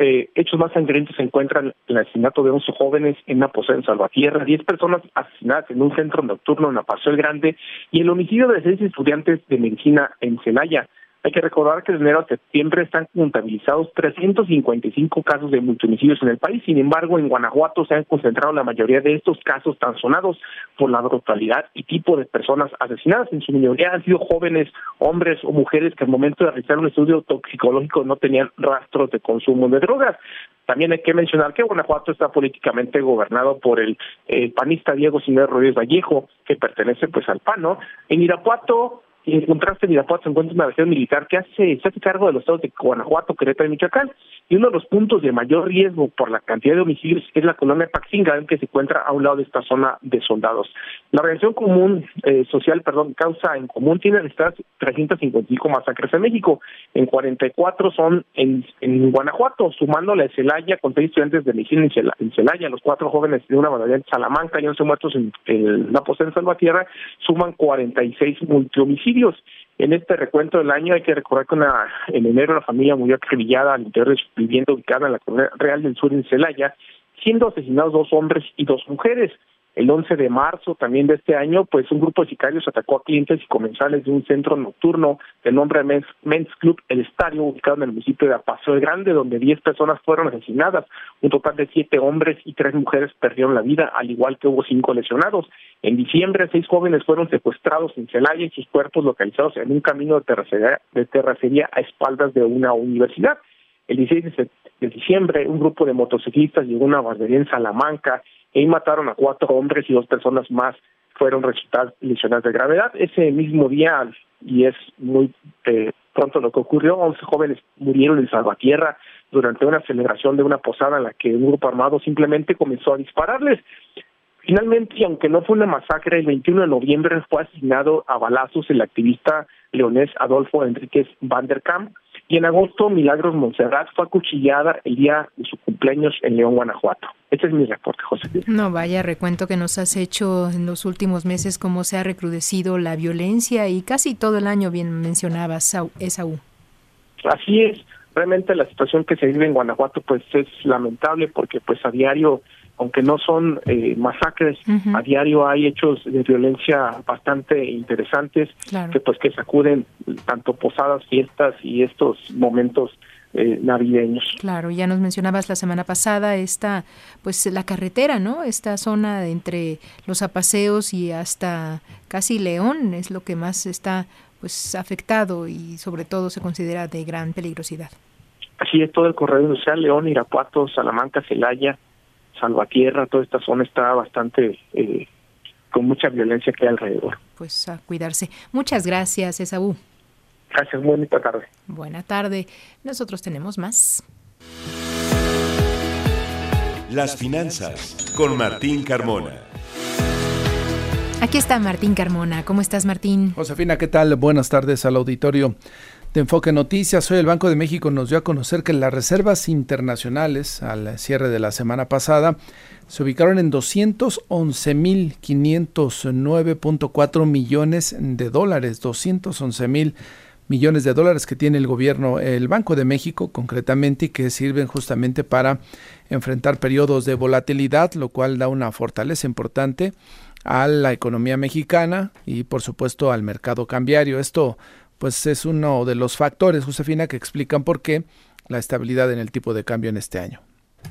eh, hechos más sangrientos se encuentran el asesinato de 11 jóvenes en una posada en Salvatierra, 10 personas asesinadas en un centro nocturno en la el Grande y el homicidio de seis estudiantes de medicina en Celaya. Hay que recordar que de enero a septiembre están contabilizados 355 casos de multimicidios en el país. Sin embargo, en Guanajuato se han concentrado la mayoría de estos casos tan sonados por la brutalidad y tipo de personas asesinadas. En su mayoría han sido jóvenes, hombres o mujeres que al momento de realizar un estudio toxicológico no tenían rastros de consumo de drogas. También hay que mencionar que Guanajuato está políticamente gobernado por el, panista Diego Siménez Rodríguez Vallejo, que pertenece pues al PAN, ¿no? En Irapuato y en contraste, Irapuato se encuentra una versión militar que hace, se hace cargo de los estados de Guanajuato, Querétaro y Michoacán. Y uno de los puntos de mayor riesgo por la cantidad de homicidios es la colonia Paxinga, que se encuentra a un lado de esta zona de soldados. La Organización Común eh, Social, perdón, Causa en Común tiene estas 355 masacres en México. En 44 son en, en Guanajuato, sumándole a Celaya con tres estudiantes de medicina en Celaya, los cuatro jóvenes de una batalla en Salamanca y 11 muertos en, en la posada en Salvatierra, suman 46 multihomicidios en este recuento del año hay que recordar que en enero la familia murió acribillada al interior de su vivienda ubicada en la Comunidad Real del Sur en Celaya, siendo asesinados dos hombres y dos mujeres. El 11 de marzo también de este año, pues un grupo de sicarios atacó a clientes y comensales de un centro nocturno de nombre Men's, Club El Estadio, ubicado en el municipio de Apaso el Grande, donde 10 personas fueron asesinadas. Un total de 7 hombres y 3 mujeres perdieron la vida, al igual que hubo 5 lesionados. En diciembre, 6 jóvenes fueron secuestrados en Celaya y sus cuerpos localizados en un camino de terracería, de terracería a espaldas de una universidad. El 16 de diciembre, un grupo de motociclistas llegó a una barbería en Salamanca y mataron a cuatro hombres y dos personas más fueron resultadas lesionadas de gravedad. Ese mismo día, y es muy eh, pronto lo que ocurrió, 11 jóvenes murieron en Salvatierra durante una celebración de una posada en la que un grupo armado simplemente comenzó a dispararles. Finalmente, y aunque no fue una masacre, el 21 de noviembre fue asignado a balazos el activista leonés Adolfo Enríquez Van Y en agosto, Milagros Montserrat fue acuchillada el día de su cumpleaños en León, Guanajuato. Este es mi reporte, José. No, vaya recuento que nos has hecho en los últimos meses, cómo se ha recrudecido la violencia y casi todo el año, bien mencionabas, Esaú. Así es. Realmente la situación que se vive en Guanajuato pues es lamentable porque pues a diario aunque no son eh, masacres, a diario hay hechos de violencia bastante interesantes que pues que sacuden tanto posadas, fiestas y estos momentos eh, navideños. Claro, ya nos mencionabas la semana pasada esta, pues la carretera, ¿no? Esta zona de entre los apaseos y hasta casi León es lo que más está pues afectado y sobre todo se considera de gran peligrosidad. Así es todo el corredor industrial, León, Irapuato, Salamanca, Celaya, Salvatierra, toda esta zona está bastante eh, con mucha violencia que hay alrededor. Pues a cuidarse. Muchas gracias, Esaú. Gracias, bonita tarde. Buena tarde. Nosotros tenemos más. Las finanzas con Martín Carmona. Aquí está Martín Carmona. ¿Cómo estás, Martín? Josefina, ¿qué tal? Buenas tardes al auditorio de Enfoque Noticias. Hoy el Banco de México nos dio a conocer que las reservas internacionales al cierre de la semana pasada se ubicaron en 211.509.4 millones de dólares. 211 mil millones de dólares que tiene el gobierno, el Banco de México concretamente, y que sirven justamente para enfrentar periodos de volatilidad, lo cual da una fortaleza importante a la economía mexicana y por supuesto al mercado cambiario. Esto pues es uno de los factores, Josefina, que explican por qué la estabilidad en el tipo de cambio en este año.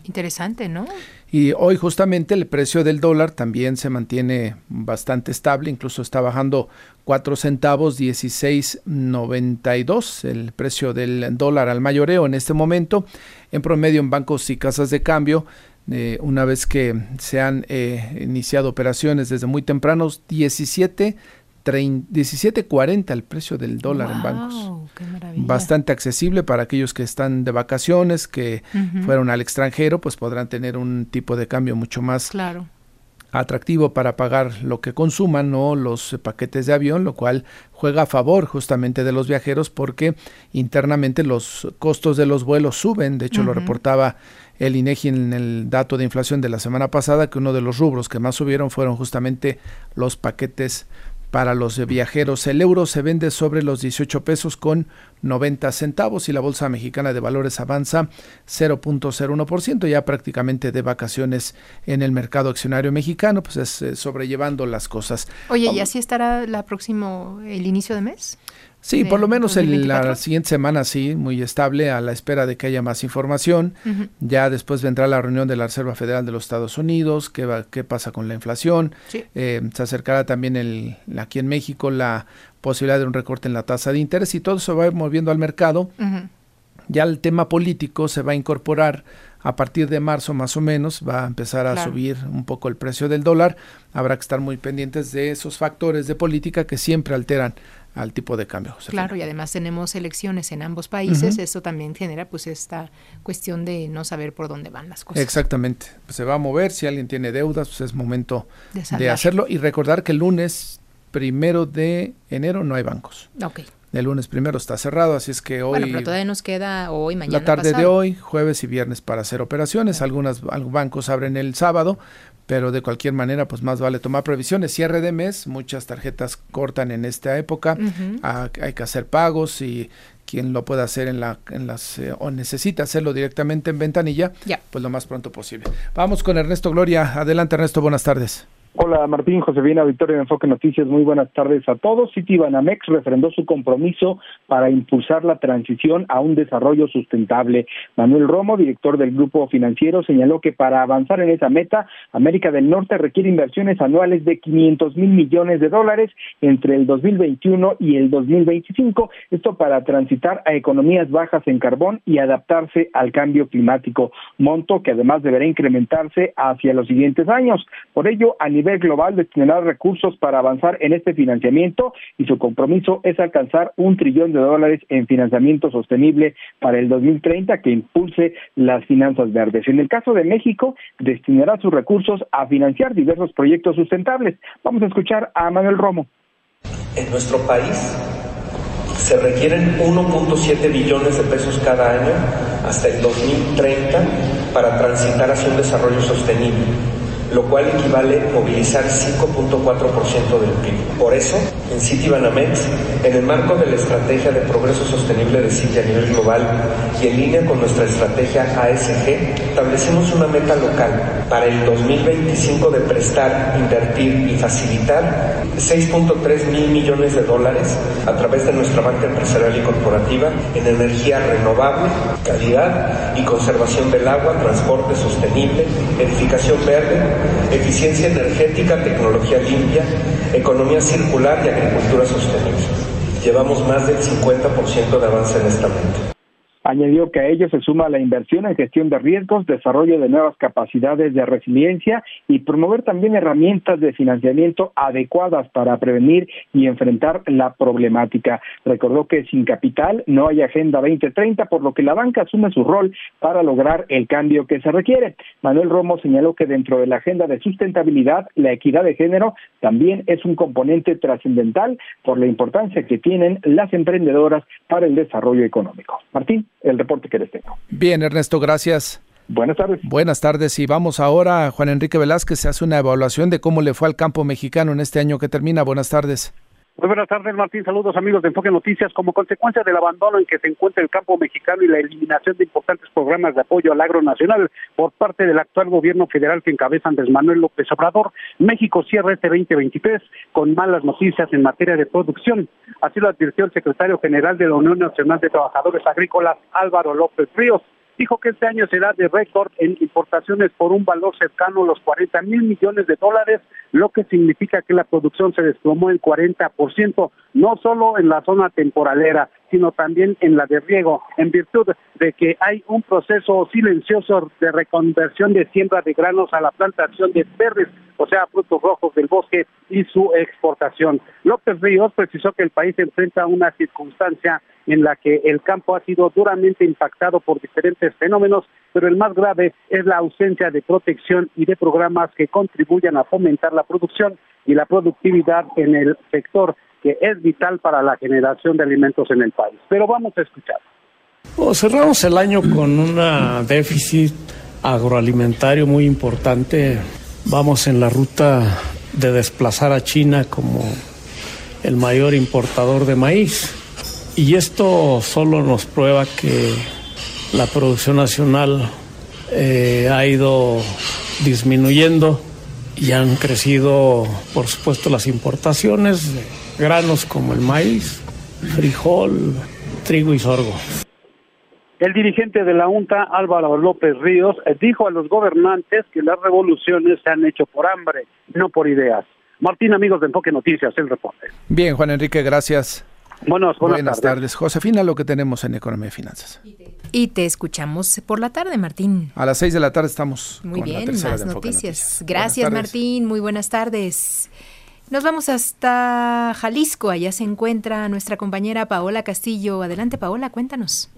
Interesante, ¿no? Y hoy justamente el precio del dólar también se mantiene bastante estable, incluso está bajando 4 centavos, 16.92 el precio del dólar al mayoreo en este momento, en promedio en bancos y casas de cambio. Eh, una vez que se han eh, iniciado operaciones desde muy tempranos, 17 17.40 el precio del dólar en bancos. Bastante accesible para aquellos que están de vacaciones, que fueron al extranjero, pues podrán tener un tipo de cambio mucho más claro. atractivo para pagar lo que consuman o los paquetes de avión, lo cual juega a favor justamente de los viajeros porque internamente los costos de los vuelos suben. De hecho, lo reportaba el INEGI en el dato de inflación de la semana pasada que uno de los rubros que más subieron fueron justamente los paquetes para los viajeros. El euro se vende sobre los 18 pesos con 90 centavos y la Bolsa Mexicana de Valores avanza 0.01%, ya prácticamente de vacaciones en el mercado accionario mexicano, pues es eh, sobrellevando las cosas. Oye, ¿y así estará la próximo, el inicio de mes? Sí, por lo menos en la siguiente semana sí, muy estable, a la espera de que haya más información. Ya después vendrá la reunión de la Reserva Federal de los Estados Unidos, qué, va, qué pasa con la inflación. Eh, se acercará también el, aquí en México la posibilidad de un recorte en la tasa de interés y todo eso va moviendo al mercado. Ya el tema político se va a incorporar a partir de marzo más o menos va a empezar a subir un poco el precio del dólar. Habrá que estar muy pendientes de esos factores de política que siempre alteran al tipo de cambio. Claro, y además tenemos elecciones en ambos países, eso también genera pues esta cuestión de no saber por dónde van las cosas. Exactamente, pues, se va a mover, si alguien tiene deudas, pues es momento de, hacerlo y recordar que el lunes primero de enero no hay bancos. Ok. El lunes primero está cerrado, así es que hoy... Bueno, pero todavía nos queda hoy, mañana La tarde de hoy, jueves y viernes para hacer operaciones. Algunos bancos abren el sábado, pero de cualquier manera pues más vale tomar previsiones. Cierre de mes, muchas tarjetas cortan en esta época, ah, hay que hacer pagos y quien lo pueda hacer en, la, en las eh, o necesita hacerlo directamente en ventanilla, pues lo más pronto posible. Vamos con Ernesto Gloria. Adelante Ernesto, buenas tardes. Hola Martín, Josefina, Victoria de Enfoque Noticias, muy buenas tardes a todos. Citibanamex refrendó su compromiso para impulsar la transición a un desarrollo sustentable. Manuel Romo, director del grupo financiero, señaló que para avanzar en esa meta, América del Norte requiere inversiones anuales de 500 mil millones de dólares entre el 2021 y el 2025, esto para transitar a economías bajas en carbón y adaptarse al cambio climático, monto que además deberá incrementarse hacia los siguientes años. Por ello, a nivel global destinará recursos para avanzar en este financiamiento y su compromiso es alcanzar un trillón de dólares en financiamiento sostenible para el 2030 que impulse las finanzas verdes. En el caso de México, destinará sus recursos a financiar diversos proyectos sustentables. Vamos a escuchar a Manuel Romo. En nuestro país Se requieren 1.7 billones de pesos cada año hasta el 2030 para transitar hacia un desarrollo sostenible lo cual equivale a movilizar 5.4% del PIB. Por eso, en Citibanamex, en el marco de la Estrategia de Progreso Sostenible de Citi a nivel global y en línea con nuestra estrategia ASG, establecimos una meta local para el 2025 de prestar, invertir y facilitar 6.3 mil millones de dólares a través de nuestra banca empresarial y corporativa en energía renovable, calidad y conservación del agua, transporte sostenible, edificación verde, eficiencia energética, tecnología limpia, economía circular y agricultura sostenible. Llevamos más del 50% de avance en esta meta. Añadió que a ello se suma la inversión en gestión de riesgos, desarrollo de nuevas capacidades de resiliencia y promover también herramientas de financiamiento adecuadas para prevenir y enfrentar la problemática. Recordó que sin capital no hay Agenda 2030, por lo que la banca asume su rol para lograr el cambio que se requiere. Manuel Romo señaló que dentro de la agenda de sustentabilidad, la equidad de género también es un componente trascendental por la importancia que tienen las emprendedoras para el desarrollo económico. Martín el reporte que les tengo. Bien, Ernesto, gracias. Buenas tardes. Buenas tardes y vamos ahora, Juan Enrique Velázquez se hace una evaluación de cómo le fue al campo mexicano en este año que termina. Buenas tardes. Buenas tardes, Martín. Saludos, amigos de Enfoque Noticias. Como consecuencia del abandono en que se encuentra el campo mexicano y la eliminación de importantes programas de apoyo al agro nacional por parte del actual gobierno federal que encabeza Andrés Manuel López Obrador, México cierra este 2023 con malas noticias en materia de producción. Así lo advirtió el secretario general de la Unión Nacional de Trabajadores Agrícolas, Álvaro López Ríos dijo que este año será de récord en importaciones por un valor cercano a los 40 mil millones de dólares, lo que significa que la producción se desplomó en 40%, no solo en la zona temporalera, sino también en la de riego, en virtud de que hay un proceso silencioso de reconversión de siembra de granos a la plantación de verdes, o sea, frutos rojos del bosque y su exportación. López Ríos precisó que el país enfrenta una circunstancia en la que el campo ha sido duramente impactado por diferentes fenómenos, pero el más grave es la ausencia de protección y de programas que contribuyan a fomentar la producción y la productividad en el sector que es vital para la generación de alimentos en el país. Pero vamos a escuchar. cerramos el año con un déficit agroalimentario muy importante. Vamos en la ruta de desplazar a China como el mayor importador de maíz. Y esto solo nos prueba que la producción nacional eh, ha ido disminuyendo y han crecido, por supuesto, las importaciones de granos como el maíz, frijol, trigo y sorgo. El dirigente de la UNTA, Álvaro López Ríos, dijo a los gobernantes que las revoluciones se han hecho por hambre, no por ideas. Martín, amigos de Enfoque Noticias, el reporte. Bien, Juan Enrique, gracias. Buenas, buenas tardes. Josefina, lo que tenemos en Economía y Finanzas. Y te escuchamos por la tarde, Martín. A las seis de la tarde estamos. Muy bien, más noticias. Gracias, Martín. Muy buenas tardes. Nos vamos hasta Jalisco. Allá se encuentra nuestra compañera Paola Castillo. Adelante, Paola, cuéntanos.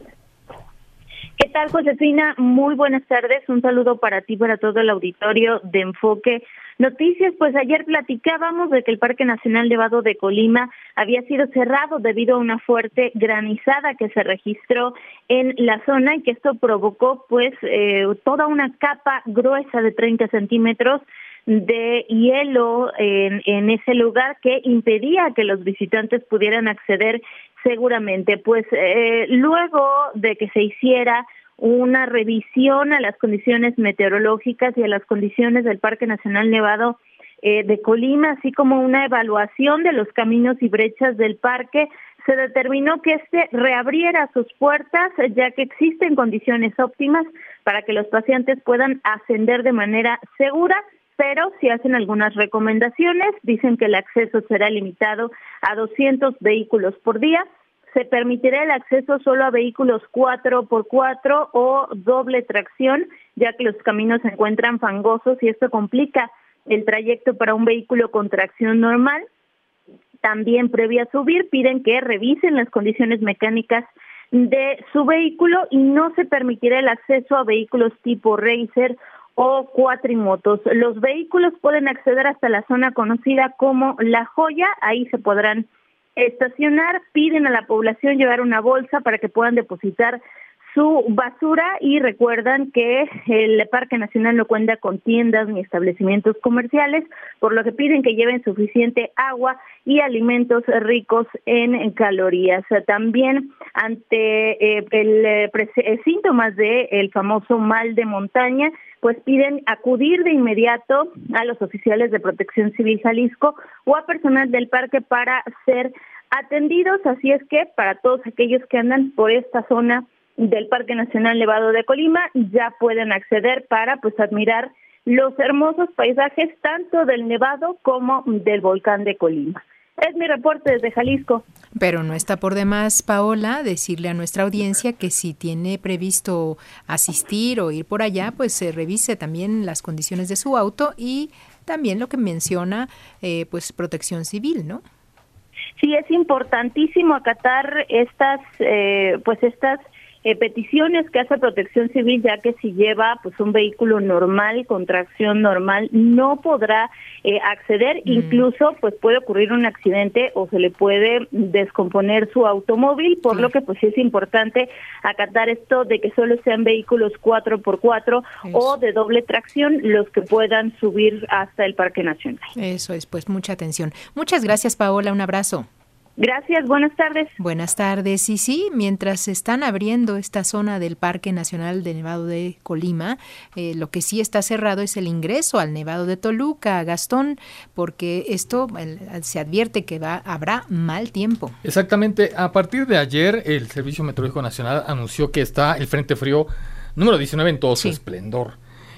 ¿Qué tal, Josefina? Muy buenas tardes. Un saludo para ti, para todo el auditorio de Enfoque Noticias, pues ayer platicábamos de que el Parque Nacional Nevado de Colima había sido cerrado debido a una fuerte granizada que se registró en la zona y que esto provocó pues eh, toda una capa gruesa de 30 centímetros de hielo en, en ese lugar que impedía que los visitantes pudieran acceder seguramente. Pues eh, luego de que se hiciera una revisión a las condiciones meteorológicas y a las condiciones del Parque Nacional Nevado eh, de Colima, así como una evaluación de los caminos y brechas del parque, se determinó que este reabriera sus puertas ya que existen condiciones óptimas para que los pacientes puedan ascender de manera segura pero si hacen algunas recomendaciones, dicen que el acceso será limitado a 200 vehículos por día, se permitirá el acceso solo a vehículos 4x4 o doble tracción, ya que los caminos se encuentran fangosos y esto complica el trayecto para un vehículo con tracción normal. También previa a subir piden que revisen las condiciones mecánicas de su vehículo y no se permitirá el acceso a vehículos tipo racer o cuatrimotos. Los vehículos pueden acceder hasta la zona conocida como La Joya, ahí se podrán estacionar, piden a la población llevar una bolsa para que puedan depositar su basura y recuerdan que el Parque Nacional no cuenta con tiendas ni establecimientos comerciales, por lo que piden que lleven suficiente agua y alimentos ricos en calorías. También ante eh, el, eh, eh, síntomas del el famoso mal de montaña, pues piden acudir de inmediato a los oficiales de Protección Civil Jalisco o a personal del parque para ser atendidos. Así es que para todos aquellos que andan por esta zona del Parque Nacional Nevado de Colima ya pueden acceder para pues admirar los hermosos paisajes tanto del Nevado como del volcán de Colima. Es mi reporte desde Jalisco. Pero no está por demás, Paola, decirle a nuestra audiencia que si tiene previsto asistir o ir por allá, pues se revise también las condiciones de su auto y también lo que menciona, eh, pues protección civil, ¿no? Sí, es importantísimo acatar estas, eh, pues estas eh, peticiones que hace Protección Civil, ya que si lleva pues un vehículo normal, con tracción normal, no podrá eh, acceder, mm. incluso pues puede ocurrir un accidente o se le puede descomponer su automóvil, por lo que pues sí es importante acatar esto de que solo sean vehículos 4x4 o de doble tracción los que puedan subir hasta el Parque Nacional. Eso es, pues mucha atención. Muchas gracias, Paola, un abrazo. Gracias, buenas tardes. Buenas tardes. Y sí, mientras se están abriendo esta zona del Parque Nacional de Nevado de Colima, eh, lo que sí está cerrado es el ingreso al Nevado de Toluca, Gastón, porque esto se advierte que va, habrá mal tiempo. Exactamente. A partir de ayer, el Servicio Meteorológico Nacional anunció que está el Frente Frío número 19 en todo su esplendor.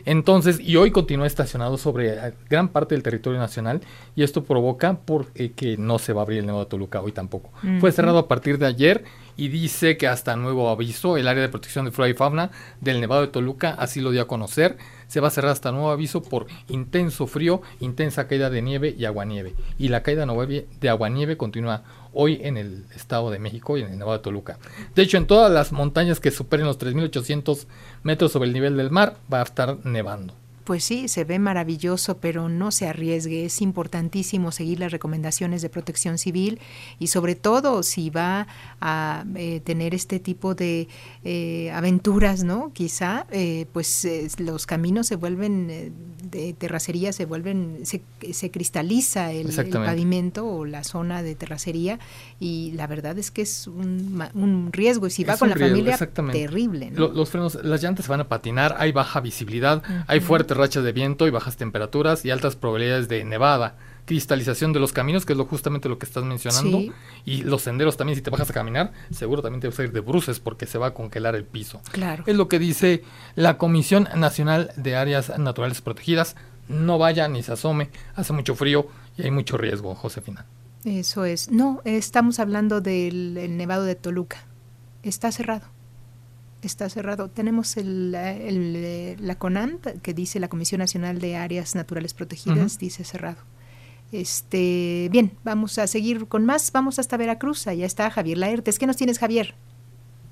Entonces, y hoy continúa estacionado sobre eh, gran parte del territorio nacional y esto provoca porque que no se va a abrir el Nevado de Toluca hoy tampoco. Fue cerrado a partir de ayer y dice que hasta nuevo aviso el área de protección de flora y fauna del Nevado de Toluca así lo dio a conocer. Se va a cerrar hasta nuevo aviso por intenso frío, intensa caída de nieve y aguanieve. Y la caída de aguanieve continúa hoy en el Estado de México y en el Nevado de Toluca. De hecho, en todas las montañas que superen los 3.800 metros sobre el nivel del mar va a estar nevando. Pues sí, se ve maravilloso, pero no se arriesgue. Es importantísimo seguir las recomendaciones de protección civil y sobre todo si va a eh, tener este tipo de eh, aventuras, ¿no? Quizá, eh, pues los caminos se vuelven, de terracería se vuelven, se, se cristaliza el, pavimento o la zona de terracería y la verdad es que es un, riesgo y si va con la familia, terrible. Los, frenos, las llantas se van a patinar, hay baja visibilidad, hay fuerte rachas de viento y bajas temperaturas y altas probabilidades de nevada, cristalización de los caminos, que es lo justamente lo que estás mencionando, y los senderos también, si te bajas a caminar, seguro también te vas a ir de bruces porque se va a congelar el piso. Claro. Es lo que dice la Comisión Nacional de Áreas Naturales Protegidas. No vaya ni se asome, hace mucho frío y hay mucho riesgo, Josefina. Eso es. No, estamos hablando del Nevado de Toluca. Está cerrado está cerrado. Tenemos el, el, la CONAN, que dice la Comisión Nacional de Áreas Naturales Protegidas, dice cerrado. Este, bien, vamos a seguir con más. Vamos hasta Veracruz. Allá está Javier Laertes. ¿Qué nos tienes, Javier?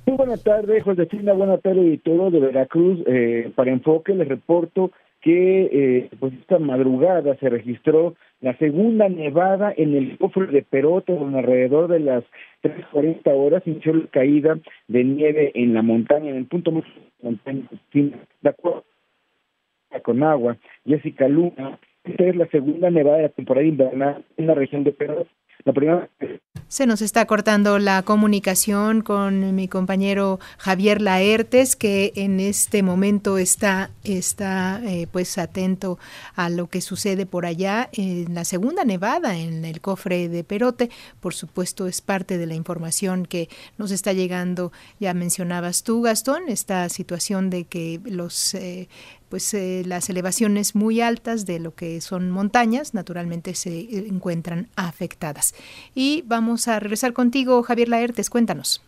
Muy buenas tardes, Josefina. Buenas tardes, todo de Veracruz. Eh, para Enfoque les reporto que eh, pues esta madrugada se registró la segunda nevada en el cofre de Perote, donde alrededor de las 3.40 horas inició la caída de nieve en la montaña, en el punto más montaña, de acuerdo con agua. Jessica Luna, esta es la segunda nevada de la temporada invernal en la región de Perote. Se nos está cortando la comunicación con mi compañero Javier Laertes, que en este momento está, está eh, pues atento a lo que sucede por allá en la segunda nevada en el cofre de Perote. Por supuesto, es parte de la información que nos está llegando. Ya mencionabas tú, Gastón, esta situación de que los eh, pues eh, las elevaciones muy altas de lo que son montañas naturalmente se encuentran afectadas. Y vamos a regresar contigo, Javier Laertes, cuéntanos.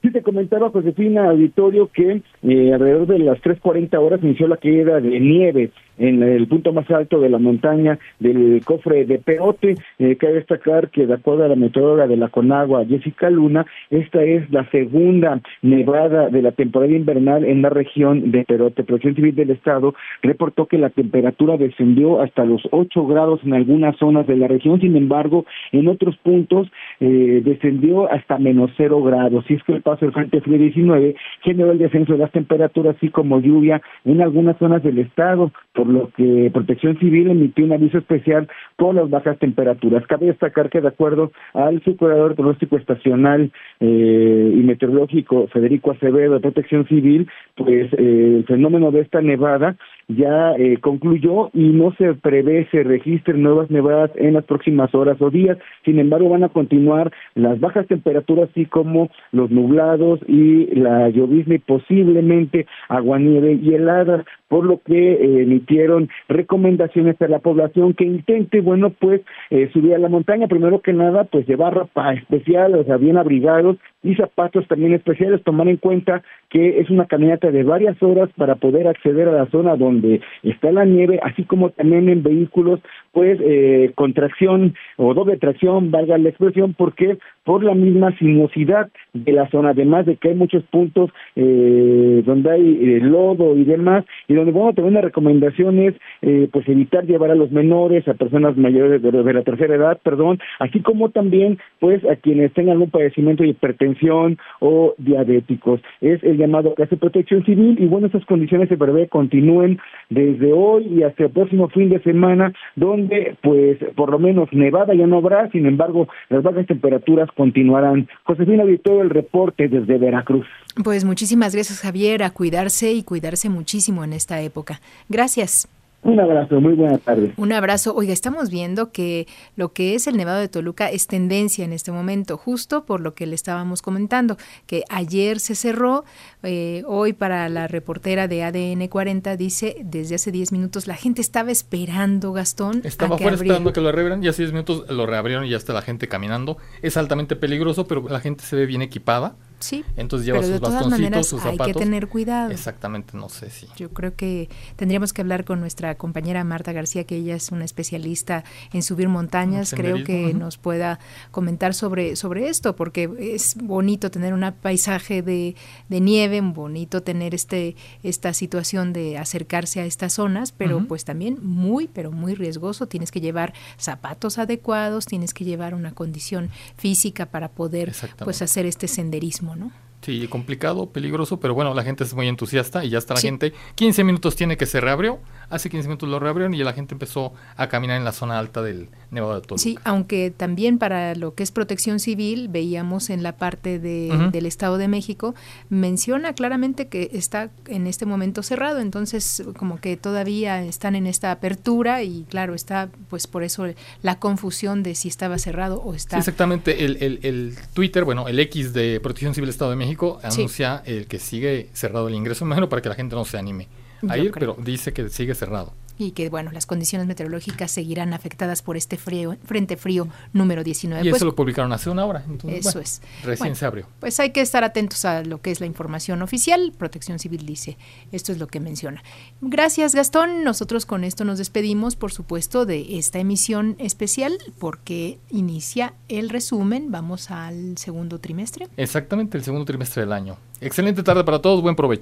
Sí, te comentaba Josefina Auditorio que eh, alrededor de las 3.40 horas inició la caída de nieve en el punto más alto de la montaña del cofre de Perote. Eh, cabe destacar que de acuerdo a la meteoróloga de la Conagua, Jessica Luna, esta es la segunda nevada de la temporada invernal en la región de Perote. Protección Civil del Estado reportó que la temperatura descendió hasta los 8 grados en algunas zonas de la región, sin embargo, en otros puntos eh, descendió hasta menos 0 grados. Y es que el paso del Frente Frío 19 generó el descenso de las temperaturas, así como lluvia en algunas zonas del estado lo que Protección Civil emitió un aviso especial por las bajas temperaturas. Cabe destacar que de acuerdo al subcurador pronóstico estacional eh, y meteorológico Federico Acevedo de Protección Civil, pues eh, el fenómeno de esta nevada ya eh, concluyó y no se prevé se registren nuevas nevadas en las próximas horas o días. Sin embargo, van a continuar las bajas temperaturas, así como los nublados y la llovizna y posiblemente aguanieve y helada, por lo que eh, emitieron recomendaciones a la población que intente, bueno, pues eh, subir a la montaña. Primero que nada, pues llevar ropa especial, o sea, bien abrigados y zapatos también especiales. Tomar en cuenta que es una caminata de varias horas para poder acceder a la zona donde está la nieve, así como también en vehículos, pues eh, con tracción o doble tracción, valga la expresión, porque por la misma sinuosidad de la zona, además de que hay muchos puntos eh, donde hay eh, lodo y demás, y donde bueno, también la recomendación es eh, pues evitar llevar a los menores, a personas mayores de, de, la tercera edad, perdón, así como también pues a quienes tengan algún padecimiento de hipertensión o diabéticos. Es el llamado que hace protección civil y bueno, esas condiciones se prevé continúen desde hoy y hasta el próximo fin de semana, donde pues por lo menos nevada ya no habrá, sin embargo las bajas temperaturas continuarán. Josefina todo el reporte desde Veracruz. Pues muchísimas gracias Javier, a cuidarse y cuidarse muchísimo en esta época. Gracias. Un abrazo, muy buena tarde. Un abrazo. Oiga, estamos viendo que lo que es el Nevado de Toluca es tendencia en este momento, justo por lo que le estábamos comentando, que ayer se cerró, eh, hoy para la reportera de ADN 40 dice, desde hace 10 minutos la gente estaba esperando, Gastón. Estaba fuera esperando que lo reabrieran y hace 10 minutos lo reabrieron y ya está la gente caminando. Es altamente peligroso, pero la gente se ve bien equipada Sí. Entonces lleva pero sus de todas bastoncitos, maneras sus hay que tener cuidado. Exactamente, no sé si. Yo creo que tendríamos que hablar con nuestra compañera Marta García, que ella es una especialista en subir montañas. Creo que nos pueda comentar sobre, sobre esto, porque es bonito tener un paisaje de, de nieve, bonito tener este esta situación de acercarse a estas zonas, pero pues también muy, pero muy riesgoso. Tienes que llevar zapatos adecuados, tienes que llevar una condición física para poder pues hacer este senderismo, ¿no? Sí, complicado, peligroso, pero bueno, la gente es muy entusiasta y ya está la Sí. gente. 15 minutos tiene que se reabrió. Hace 15 minutos lo reabrieron y la gente empezó a caminar en la zona alta del Nevado de Toluca. Sí, aunque también para lo que es protección civil, veíamos en la parte de, del Estado de México, menciona claramente que está en este momento cerrado, entonces como que todavía están en esta apertura y claro, está pues por eso la confusión de si estaba cerrado o Sí, está... exactamente. El, el, el Twitter, bueno, el X de Protección Civil Estado de México Sí. anuncia el que sigue cerrado el ingreso, imagino para que la gente no se anime a Yo ir, creo. pero dice que sigue cerrado. y que bueno, las condiciones meteorológicas seguirán afectadas por este frío, frente frío número 19. Y Pues, eso lo publicaron hace una hora. Entonces, Eso bueno, es. Recién Bueno, se abrió. Pues hay que estar atentos a lo que es la información oficial. Protección Civil dice, esto es lo que menciona. Gracias Gastón, nosotros con esto nos despedimos, por supuesto, de esta emisión especial porque inicia el resumen. Vamos al segundo trimestre. Exactamente, el segundo trimestre del año. Excelente tarde para todos, buen provecho.